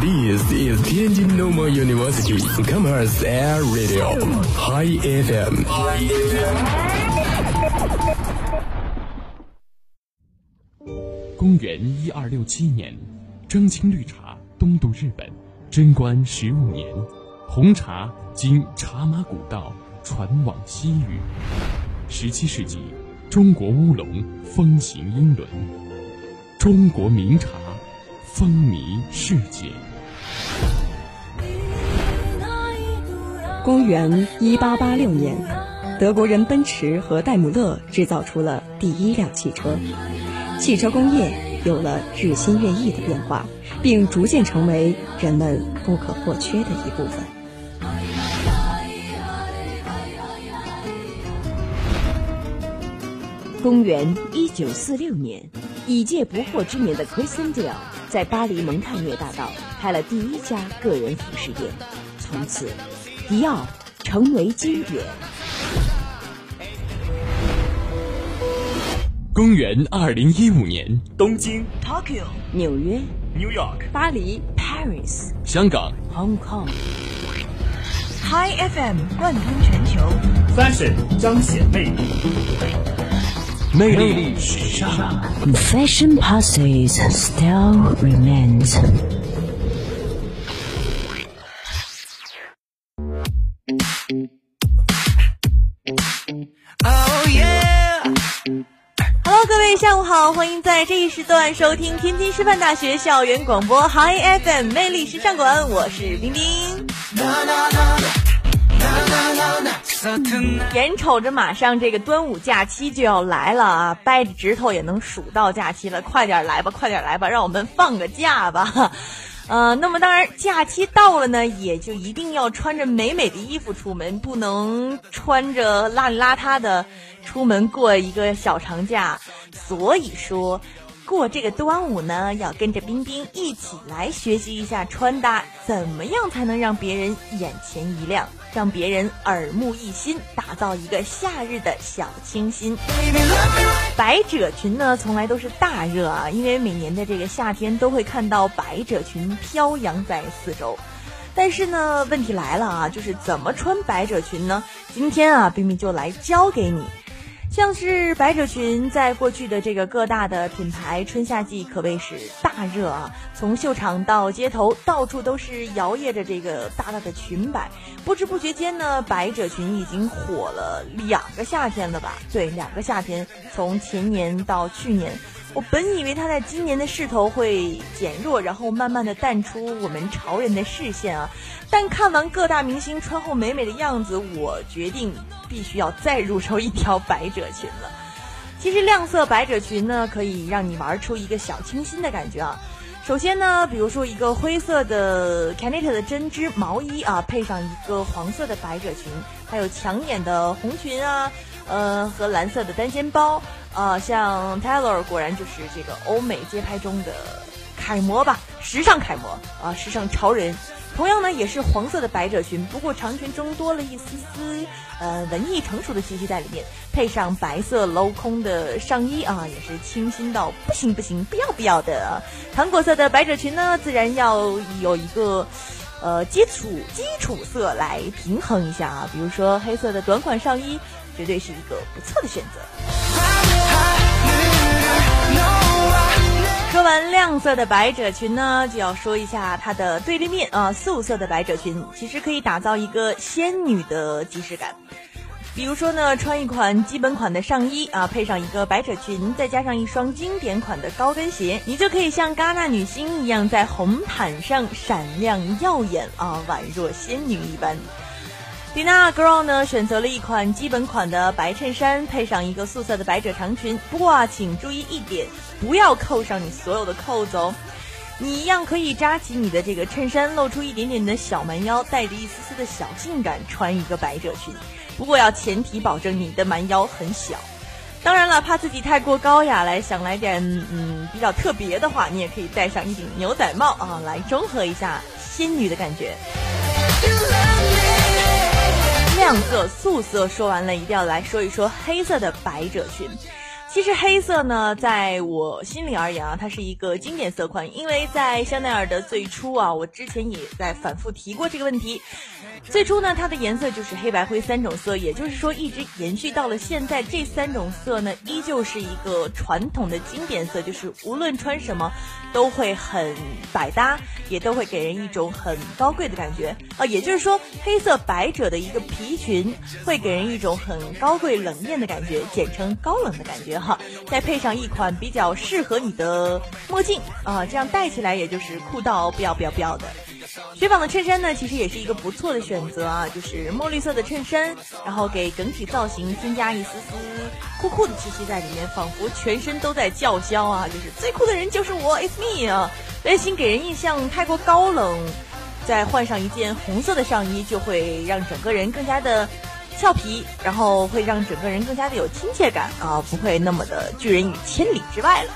This is Tianjin Normal University Commerce Air Radio High FM。公元一二六七年，蒸青绿茶东渡日本，贞观十五年，红茶经茶马古道传往西域。十七世纪，中国乌龙风行英伦，中国名茶风靡世界。公元一八八六年，德国人奔驰和戴姆勒制造出了第一辆汽车，汽车工业有了日新月异的变化，并逐渐成为人们不可或缺的一部分。公元一九四六年，已届不惑之年的 Christian Dior 在巴黎蒙泰涅大道开了第一家个人服饰店，从此，迪奥成为经典。公元二零一五年，东京、Tokyo、纽约、New York、巴黎、Paris、香港 Hong Kong。Hi FM 贯通全球，Fashion 彰显魅力，魅力时尚。Fashion passes, still remains. 下午好，欢迎在这一时段收听天津师范大学校园广播 Hi FM 魅力时尚馆，我是冰冰。眼瞅着马上这个端午假期就要来了啊，掰着指头也能数到假期了，快点来吧，快点来吧，让我们放个假吧。呃，那么当然，假期到了呢，也就一定要穿着美美的衣服出门，不能穿着邋里邋遢的出门过一个小长假。所以说，过这个端午呢，要跟着冰冰一起来学习一下穿搭，怎么样才能让别人眼前一亮，让别人耳目一新，打造一个夏日的小清新。百褶裙呢，从来都是大热啊，因为每年的这个夏天都会看到百褶裙飘扬在四周。但是呢，问题来了啊，就是怎么穿百褶裙呢？今天啊，冰冰就来教给你。像是百褶裙，在过去的这个各大的品牌春夏季可谓是大热啊，从秀场到街头，到处都是摇曳着这个大大的裙摆。不知不觉间呢，百褶裙已经火了两个夏天了吧？对，两个夏天，从前年到去年。我本以为它在今年的势头会减弱，然后慢慢的淡出我们潮人的视线啊。但看完各大明星穿后美美的样子，我决定必须要再入手一条百褶裙了。其实亮色百褶裙呢，可以让你玩出一个小清新的感觉啊。首先呢，比如说一个灰色的 Canet 的针织毛衣啊，配上一个黄色的百褶裙，还有抢眼的红裙啊，呃和蓝色的单肩包啊，像 Taylor 果然就是这个欧美街拍中的楷模吧，时尚楷模啊，时尚潮人。同样呢，也是黄色的百褶裙，不过长裙中多了一丝丝呃文艺成熟的气息在里面，配上白色镂空的上衣啊，也是清新到不行不行，不要不要的。糖果色的百褶裙呢，自然要有一个呃基础基础色来平衡一下啊，比如说黑色的短款上衣，绝对是一个不错的选择。说完亮色的百褶裙呢，就要说一下它的对立面啊，素色的百褶裙其实可以打造一个仙女的即视感。比如说呢，穿一款基本款的上衣啊，配上一个百褶裙，再加上一双经典款的高跟鞋，你就可以像戛纳女星一样在红毯上闪亮耀眼啊，宛若仙女一般。Dina Girl 呢选择了一款基本款的白衬衫，配上一个素色的百褶长裙。不过啊，请注意一点，不要扣上你所有的扣子哦。你一样可以扎起你的这个衬衫，露出一点点的小蛮腰，带着一丝丝的小性感，穿一个百褶裙。不过要前提保证你的蛮腰很小。当然了，怕自己太过高雅来想来点嗯比较特别的话，你也可以戴上一顶牛仔帽啊，来中和一下仙女的感觉。亮色、素色说完了，一定要来说一说黑色的百褶裙。其实黑色呢，在我心里而言啊，它是一个经典色款，因为在香奈儿的最初啊，我之前也在反复提过这个问题。最初呢，它的颜色就是黑白灰三种色，也就是说一直延续到了现在，这三种色呢，依旧是一个传统的经典色，就是无论穿什么都会很百搭，也都会给人一种很高贵的感觉啊。也就是说，黑色百褶的一个皮裙会给人一种很高贵冷艳的感觉，简称高冷的感觉哈。再配上一款比较适合你的墨镜啊，这样戴起来也就是酷到不要不要不要的。雪纺的衬衫呢，其实也是一个不错的选择啊，就是墨绿色的衬衫，然后给整体造型添加一丝丝酷酷的气息在里面，仿佛全身都在叫嚣啊，就是最酷的人就是我，It's me 啊！担心给人印象太过高冷，再换上一件红色的上衣，就会让整个人更加的俏皮，然后会让整个人更加的有亲切感啊，不会那么的拒人于千里之外了。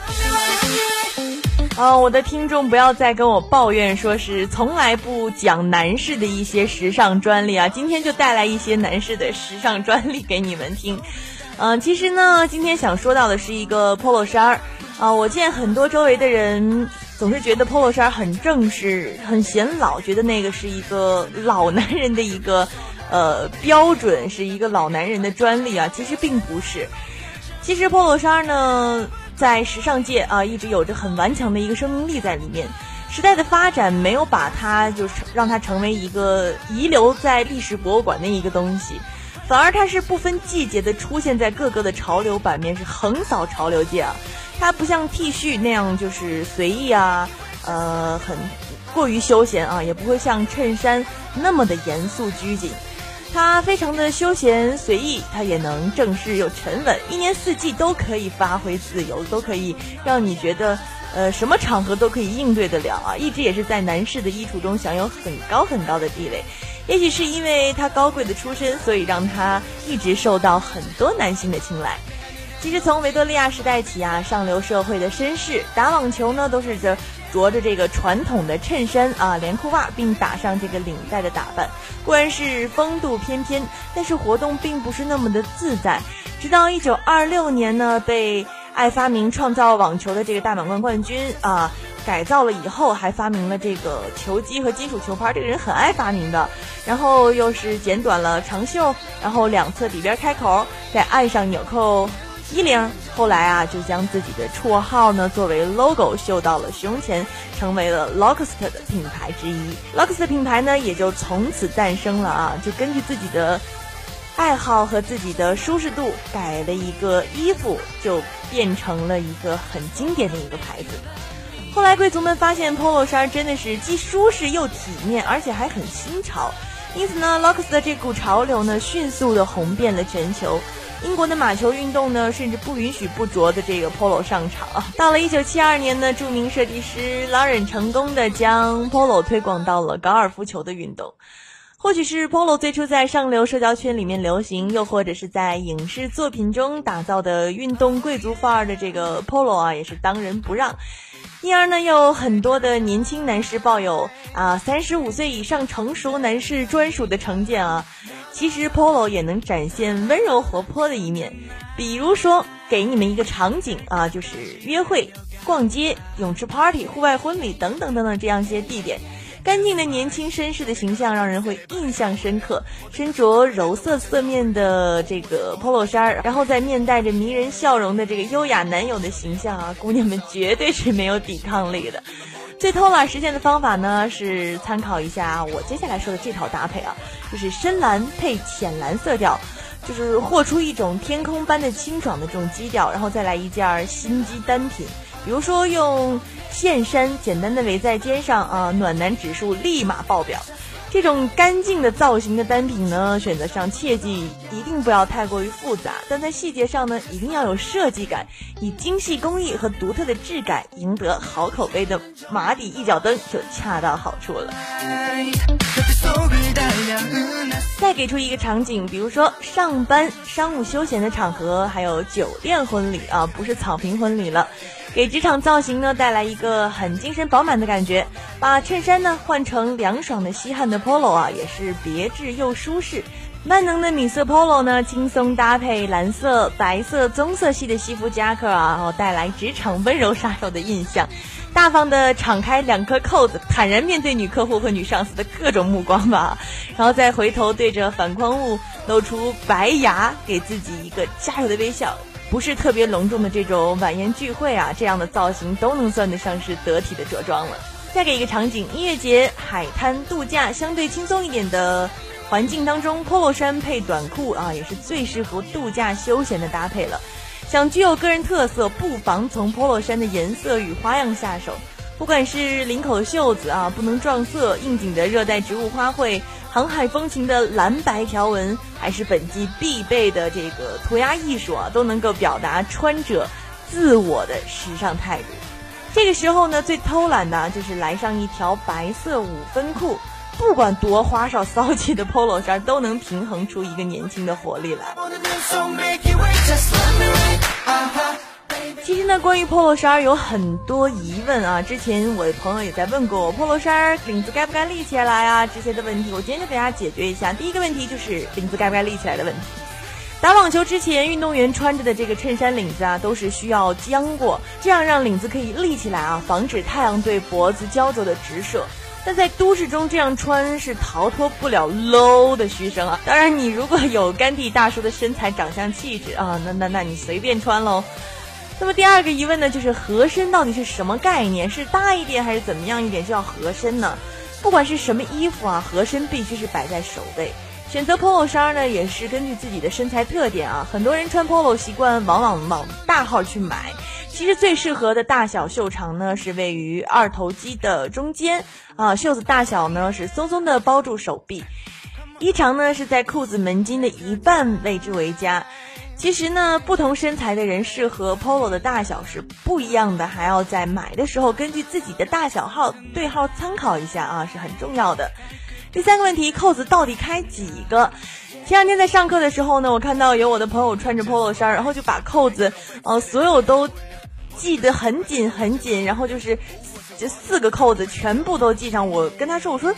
啊，我的听众不要再跟我抱怨，说是从来不讲男士的一些时尚专利啊！今天就带来一些男士的时尚专利给你们听。嗯，其实呢，今天想说到的是一个 polo 衫儿啊。我见很多周围的人总是觉得 polo 衫很正式、很显老，觉得那个是一个老男人的一个呃标准，是一个老男人的专利啊。其实并不是，其实 polo 衫呢。在时尚界啊，一直有着很顽强的一个生命力在里面。时代的发展没有把它就是让它成为一个遗留在历史博物馆的一个东西，反而它是不分季节的出现在各个的潮流版面，是横扫潮流界啊。它不像 T 恤那样就是随意啊，呃，很过于休闲啊，也不会像衬衫那么的严肃拘谨。它非常的休闲随意，它也能正式又沉稳，一年四季都可以发挥自由，都可以让你觉得，呃，什么场合都可以应对得了啊！一直也是在男士的衣橱中享有很高很高的地位。也许是因为它高贵的出身，所以让它一直受到很多男性的青睐。其实从维多利亚时代起啊，上流社会的绅士打网球呢，都是这。着着这个传统的衬衫啊，连裤袜，并打上这个领带的打扮，固然是风度翩翩，但是活动并不是那么的自在。直到一九二六年呢，被爱发明创造网球的这个大满贯冠军啊改造了以后，还发明了这个球机和金属球拍。这个人很爱发明的，然后又是剪短了长袖，然后两侧底边开口，再按上纽扣。衣领，后来啊，就将自己的绰号呢作为 logo 绣到了胸前，成为了 Lacoste 的品牌之一。Lacoste 品牌呢也就从此诞生了啊，就根据自己的爱好和自己的舒适度改了一个衣服，就变成了一个很经典的一个牌子。后来贵族们发现 polo 衫真的是既舒适又体面，而且还很新潮，因此呢，Lacoste 的这股潮流呢迅速的红遍了全球。英国的马球运动呢，甚至不允许不着的这个 polo 上场。到了一九七二年呢，著名设计师劳忍成功的将 polo 推广到了高尔夫球的运动。或许是 polo 最初在上流社交圈里面流行，又或者是在影视作品中打造的运动贵族范儿的这个 polo 啊，也是当仁不让。因而呢，有很多的年轻男士抱有啊三十五岁以上成熟男士专属的成见啊。其实 polo 也能展现温柔活泼的一面，比如说给你们一个场景啊，就是约会、逛街、泳池 party、户外婚礼等等等等这样一些地点。干净的年轻绅士的形象让人会印象深刻，身着柔色色面的这个 polo 衫，然后再面带着迷人笑容的这个优雅男友的形象啊，姑娘们绝对是没有抵抗力的。最偷懒实现的方法呢，是参考一下我接下来说的这套搭配啊，就是深蓝配浅蓝色调，就是豁出一种天空般的清爽的这种基调，然后再来一件心机单品，比如说用线衫简单的围在肩上啊，暖男指数立马爆表。这种干净的造型的单品呢，选择上切记一定不要太过于复杂，但在细节上呢，一定要有设计感，以精细工艺和独特的质感赢得好口碑的马底一脚蹬就恰到好处了。再给出一个场景，比如说上班、商务休闲的场合，还有酒店婚礼啊，不是草坪婚礼了。给职场造型呢带来一个很精神饱满的感觉，把衬衫呢换成凉爽的吸汗的 polo 啊，也是别致又舒适，万能的米色 Polo 呢，轻松搭配蓝色、白色、棕色系的西服夹克啊，然后带来职场温柔杀手的印象。大方的敞开两颗扣子，坦然面对女客户和女上司的各种目光吧，然后再回头对着反光物露出白牙，给自己一个加油的微笑。不是特别隆重的这种晚宴聚会啊，这样的造型都能算得上是得体的着装了。再给一个场景，音乐节、海滩度假，相对轻松一点的环境当中，polo 衫配短裤啊，也是最适合度假休闲的搭配了。想具有个人特色，不妨从 polo 衫的颜色与花样下手。不管是领口袖子啊，不能撞色，应景的热带植物花卉，航海风情的蓝白条纹，还是本季必备的这个涂鸦艺术啊，都能够表达穿着自我的时尚态度。这个时候呢，最偷懒的就是来上一条白色五分裤，不管多花哨骚气的 polo 衫，都能平衡出一个年轻的活力来。其实呢，关于 polo 衫有很多疑问啊。之前我的朋友也在问过我，polo 衫领子该不该立起来啊？这些的问题，我今天就给大家解决一下。第一个问题就是领子该不该立起来的问题。打网球之前，运动员穿着的这个衬衫领子啊，都是需要将过，这样让领子可以立起来啊，防止太阳对脖子焦灼的直射。但在都市中这样穿是逃脱不了 low 的嘘声啊。当然，你如果有甘地大叔的身材、长相、气质啊，那那那你随便穿喽。那么第二个疑问呢，就是合身到底是什么概念？是大一点还是怎么样一点就要合身呢？不管是什么衣服啊，合身必须是摆在首位。选择 polo 衫呢，也是根据自己的身材特点啊。很多人穿 polo 习惯往往往大号去买，其实最适合的大小袖长呢是位于二头肌的中间啊，袖子大小呢是松松的包住手臂，衣长呢是在裤子门襟的一半位置为佳。其实呢，不同身材的人适合 polo 的大小是不一样的，还要在买的时候根据自己的大小号对号参考一下啊，是很重要的。第三个问题，扣子到底开几个？前两天在上课的时候呢，我看到有我的朋友穿着 polo 衫，然后就把扣子，呃，所有都系得很紧很紧，然后就是这四个扣子全部都系上。我跟他说，我说。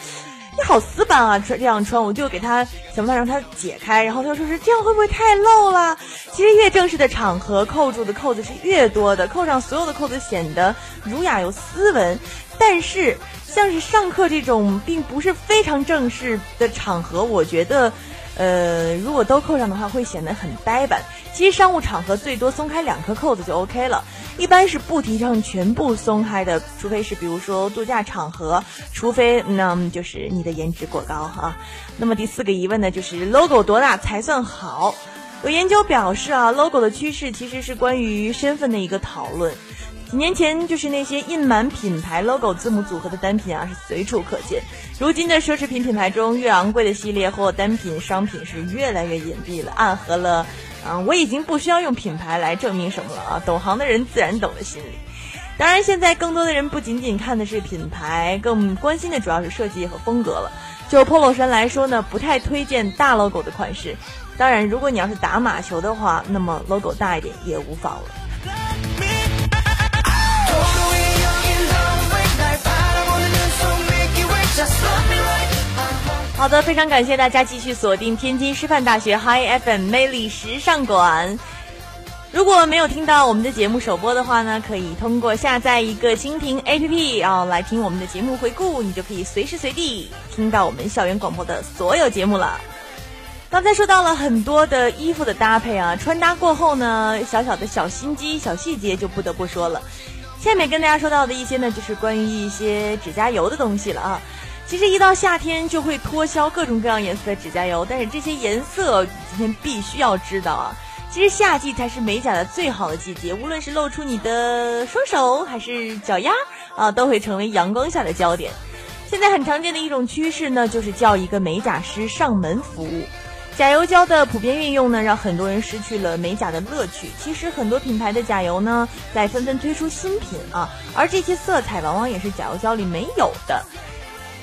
你好死板啊！穿这样穿，我就给他想办法让他解开。然后他就说是这样会不会太露了？其实越正式的场合，扣住的扣子是越多的，扣上所有的扣子显得儒雅又斯文。但是像是上课这种并不是非常正式的场合，我觉得。呃，如果都扣上的话，会显得很呆板。其实商务场合最多松开两颗扣子就 OK 了，一般是不提倡全部松开的，除非是比如说度假场合，除非那就是你的颜值过高哈。那么第四个疑问呢，就是 logo 多大才算好？有研究表示啊，logo 的趋势其实是关于身份的一个讨论。几年前，就是那些印满品牌 logo 字母组合的单品啊，是随处可见。如今的奢侈品品牌中，越昂贵的系列或单品商品是越来越隐蔽了，暗合了，啊，我已经不需要用品牌来证明什么了啊！懂行的人自然懂的心理。当然，现在更多的人不仅仅看的是品牌，更关心的主要是设计和风格了。就 polo 衫来说呢，不太推荐大 logo 的款式。当然，如果你要是打马球的话，那么 logo 大一点也无妨了。好的，非常感谢大家继续锁定天津师范大学 Hi FM 魅力时尚馆。如果没有听到我们的节目首播的话呢，可以通过下载一个蜻蜓 APP 啊来听我们的节目回顾，你就可以随时随地听到我们校园广播的所有节目了。刚才说到了很多的衣服的搭配啊，穿搭过后呢，小小的小心机、小细节就不得不说了。下面跟大家说到的一些呢，就是关于一些指甲油的东西了啊。其实一到夏天就会脱销各种各样颜色的指甲油，但是这些颜色今天必须要知道啊。其实夏季才是美甲的最好的季节，无论是露出你的双手还是脚丫啊，都会成为阳光下的焦点。现在很常见的一种趋势呢，就是叫一个美甲师上门服务。甲油胶的普遍运用呢，让很多人失去了美甲的乐趣。其实很多品牌的甲油呢，在纷纷推出新品啊，而这些色彩往往也是甲油胶里没有的。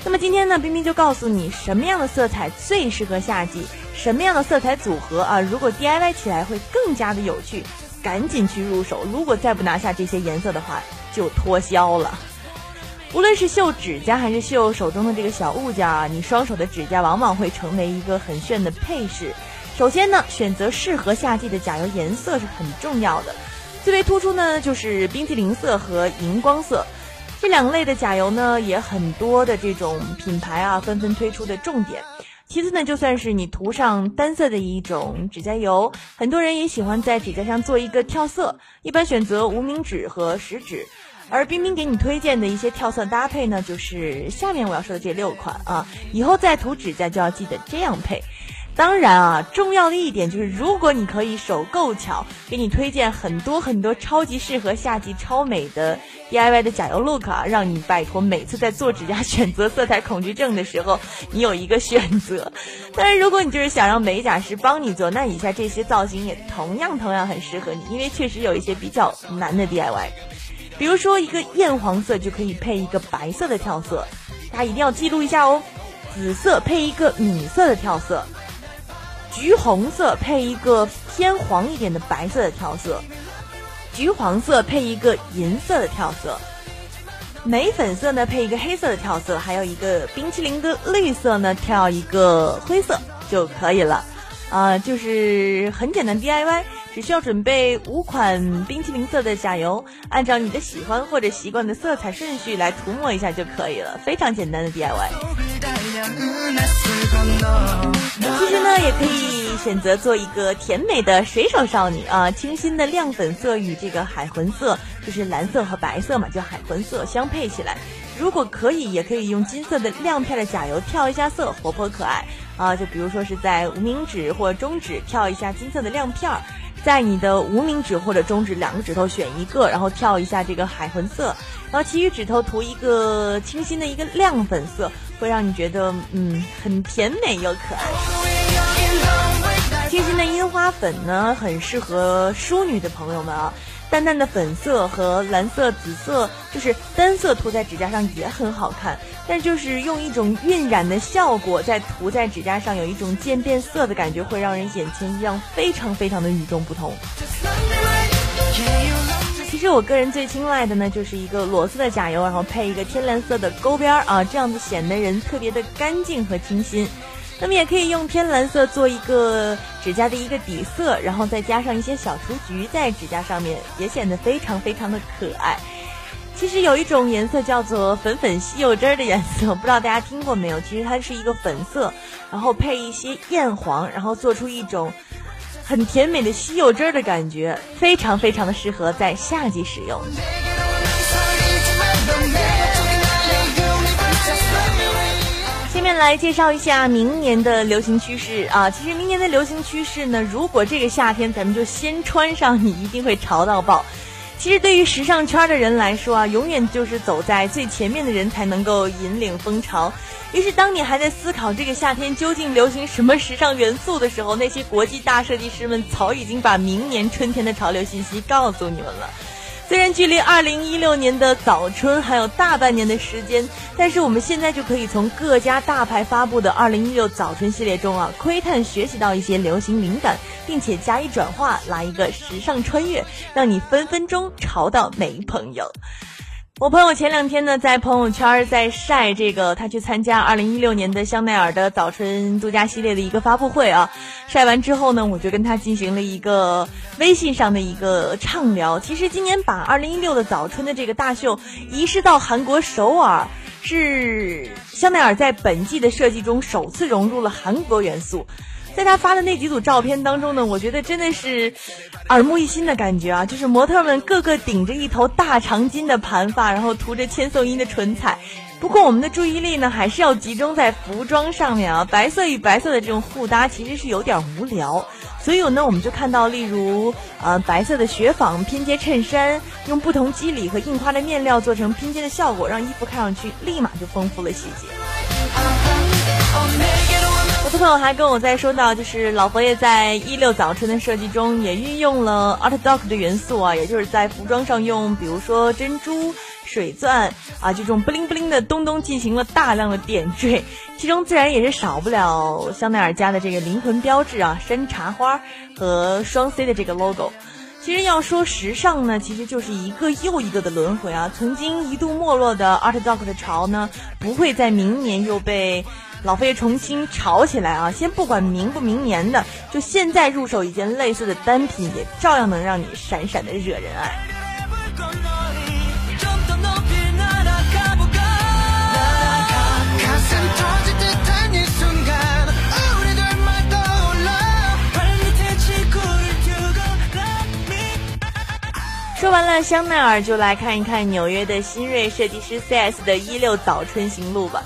那么今天呢，冰冰就告诉你什么样的色彩最适合夏季，什么样的色彩组合啊，如果 DIY 起来会更加的有趣，赶紧去入手。如果再不拿下这些颜色的话，就脱销了。无论是绣指甲还是绣手中的这个小物件啊，你双手的指甲往往会成为一个很炫的配饰。首先呢，选择适合夏季的甲油颜色是很重要的。最为突出呢，就是冰淇淋色和荧光色这两类的甲油呢，也很多的这种品牌啊纷纷推出的重点。其次呢，就算是你涂上单色的一种指甲油，很多人也喜欢在指甲上做一个跳色，一般选择无名指和食指。而冰冰给你推荐的一些跳色搭配呢，就是下面我要说的这六款啊，以后再涂指甲就要记得这样配。当然啊，重要的一点就是，如果你可以手够巧，给你推荐很多很多超级适合夏季、超美的 DIY 的甲油 look 啊，让你摆脱每次在做指甲选择色彩恐惧症的时候，你有一个选择。但是如果你就是想让美甲师帮你做，那以下这些造型也同样同样很适合你，因为确实有一些比较难的 DIY，比如说一个艳黄色就可以配一个白色的跳色，大家一定要记录一下哦。紫色配一个米色的跳色。橘红色配一个偏黄一点的白色的跳色，橘黄色配一个银色的跳色，玫粉色呢配一个黑色的跳色，还有一个冰淇淋的绿色呢跳一个灰色就可以了。啊，就是很简单 DIY，只需要准备五款冰淇淋色的甲油，按照你的喜欢或者习惯的色彩顺序来涂抹一下就可以了，非常简单的 DIY。其实呢，也可以选择做一个甜美的水手少女啊，清新的亮粉色与这个海魂色，就是蓝色和白色嘛，就海魂色相配起来。如果可以，也可以用金色的亮片的甲油跳一下色，活泼可爱啊！就比如说是在无名指或中指跳一下金色的亮片儿，在你的无名指或者中指两个指头选一个，然后跳一下这个海魂色，然后其余指头涂一个清新的一个亮粉色，会让你觉得嗯很甜美又可爱。清新的樱花粉呢，很适合淑女的朋友们啊。淡淡的粉色和蓝色、紫色，就是单色涂在指甲上也很好看。但就是用一种晕染的效果，在涂在指甲上，有一种渐变色的感觉，会让人眼前一亮，非常非常的与众不同。其实我个人最青睐的呢，就是一个裸色的甲油，然后配一个天蓝色的勾边儿啊，这样子显得人特别的干净和清新。那么也可以用天蓝色做一个指甲的一个底色，然后再加上一些小雏菊在指甲上面，也显得非常非常的可爱。其实有一种颜色叫做粉粉西柚汁儿的颜色，不知道大家听过没有？其实它是一个粉色，然后配一些艳黄，然后做出一种很甜美的西柚汁儿的感觉，非常非常的适合在夏季使用。下面来介绍一下明年的流行趋势啊！其实明年的流行趋势呢，如果这个夏天咱们就先穿上，你一定会潮到爆。其实对于时尚圈的人来说啊，永远就是走在最前面的人才能够引领风潮。于是当你还在思考这个夏天究竟流行什么时尚元素的时候，那些国际大设计师们早已经把明年春天的潮流信息告诉你们了。虽然距离二零一六年的早春还有大半年的时间，但是我们现在就可以从各家大牌发布的二零一六早春系列中啊，窥探学习到一些流行灵感，并且加以转化，来一个时尚穿越，让你分分钟潮到没朋友。我朋友前两天呢，在朋友圈在晒这个，他去参加二零一六年的香奈儿的早春度假系列的一个发布会啊。晒完之后呢，我就跟他进行了一个微信上的一个畅聊。其实今年把二零一六的早春的这个大秀移师到韩国首尔，是香奈儿在本季的设计中首次融入了韩国元素。在他发的那几组照片当中呢，我觉得真的是耳目一新的感觉啊！就是模特们个个顶着一头大长巾的盘发，然后涂着千颂伊的唇彩。不过我们的注意力呢，还是要集中在服装上面啊。白色与白色的这种互搭其实是有点无聊，所以呢，我们就看到，例如呃白色的雪纺拼接衬衫，用不同肌理和印花的面料做成拼接的效果，让衣服看上去立马就丰富了细节。我的朋友还跟我在说到，就是老佛爷在一六早春的设计中也运用了 Art Doc 的元素啊，也就是在服装上用，比如说珍珠、水钻啊这种不灵不灵的东东进行了大量的点缀，其中自然也是少不了香奈儿家的这个灵魂标志啊，山茶花和双 C 的这个 logo。其实要说时尚呢，其实就是一个又一个的轮回啊。曾经一度没落的 Art Dog 的潮呢，不会在明年又被老飞重新炒起来啊。先不管明不明年的，就现在入手一件类似的单品，也照样能让你闪闪的惹人爱。说完了香奈儿，就来看一看纽约的新锐设计师 CS 的一六早春行路吧。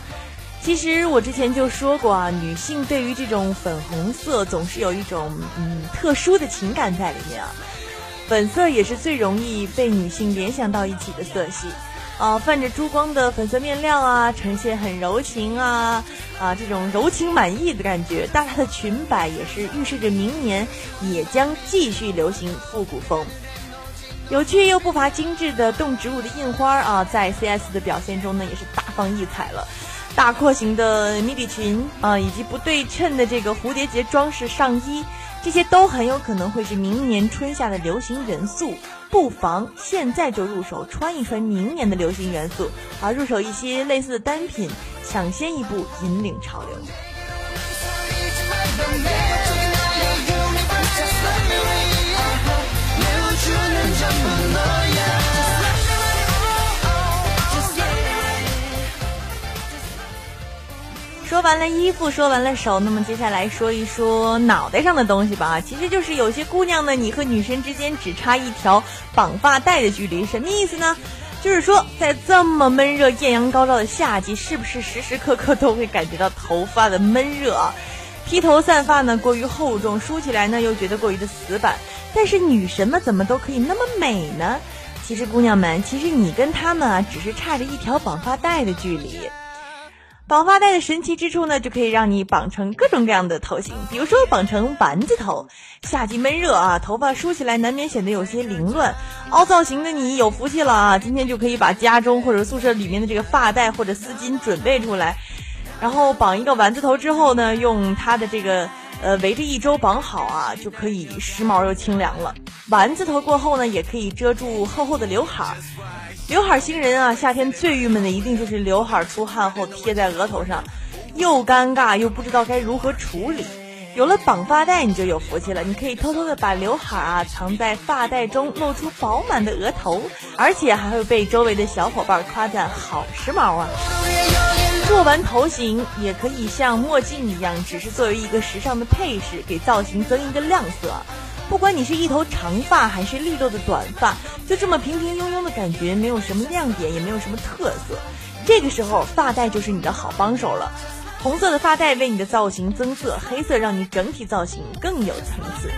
其实我之前就说过啊，女性对于这种粉红色总是有一种嗯特殊的情感在里面啊。粉色也是最容易被女性联想到一起的色系，啊，泛着珠光的粉色面料啊，呈现很柔情啊啊这种柔情满意的感觉。大大的裙摆也是预示着明年也将继续流行复古风。有趣又不乏精致的动植物的印花啊，在 CS 的表现中呢，也是大放异彩了。大廓形的迷你裙啊，以及不对称的这个蝴蝶结装饰上衣，这些都很有可能会是明年春夏的流行元素。不妨现在就入手穿一穿明年的流行元素，啊，入手一些类似的单品，抢先一步引领潮流。说完了衣服，说完了手，那么接下来说一说脑袋上的东西吧。其实就是有些姑娘呢，你和女神之间只差一条绑发带的距离，什么意思呢？就是说，在这么闷热、艳阳高照的夏季，是不是时时刻刻都会感觉到头发的闷热？披头散发呢，过于厚重；梳起来呢，又觉得过于的死板。但是女神们怎么都可以那么美呢？其实姑娘们，其实你跟她们啊，只是差着一条绑发带的距离。绑发带的神奇之处呢，就可以让你绑成各种各样的头型，比如说绑成丸子头。夏季闷热啊，头发梳起来难免显得有些凌乱，凹造型的你有福气了啊！今天就可以把家中或者宿舍里面的这个发带或者丝巾准备出来，然后绑一个丸子头之后呢，用它的这个呃围着一周绑好啊，就可以时髦又清凉了。丸子头过后呢，也可以遮住厚厚的刘海儿。刘海星人啊，夏天最郁闷的一定就是刘海出汗后贴在额头上，又尴尬又不知道该如何处理。有了绑发带，你就有福气了，你可以偷偷的把刘海啊藏在发带中，露出饱满的额头，而且还会被周围的小伙伴夸赞好时髦啊！做完头型也可以像墨镜一样，只是作为一个时尚的配饰，给造型增一个亮色。不管你是一头长发还是利落的短发，就这么平平庸庸的感觉，没有什么亮点，也没有什么特色。这个时候，发带就是你的好帮手了。红色的发带为你的造型增色，黑色让你整体造型更有层次。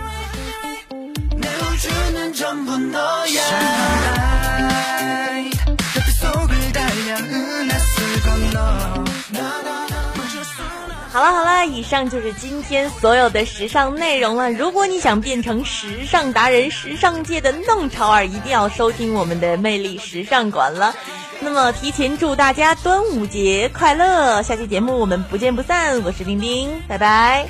好了好了，以上就是今天所有的时尚内容了。如果你想变成时尚达人、时尚界的弄潮儿，一定要收听我们的魅力时尚馆了。那么，提前祝大家端午节快乐！下期节目我们不见不散。我是丁丁，拜拜。